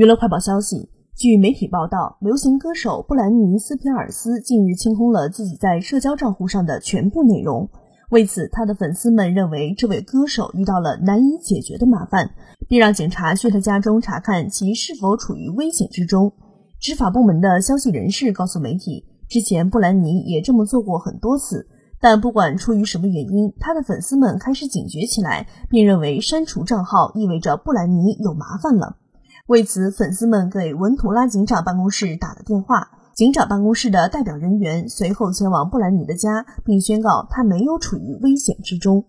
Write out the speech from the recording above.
娱乐快报消息，据媒体报道，流行歌手布兰妮·斯皮尔斯近日清空了自己在社交账户上的全部内容。为此，他的粉丝们认为这位歌手遇到了难以解决的麻烦，并让警察去他家中查看其是否处于危险之中。执法部门的消息人士告诉媒体，之前布兰妮也这么做过很多次，但不管出于什么原因，他的粉丝们开始警觉起来，并认为删除账号意味着布兰妮有麻烦了。为此，粉丝们给文图拉警长办公室打了电话，警长办公室的代表人员随后前往布兰妮的家，并宣告他没有处于危险之中。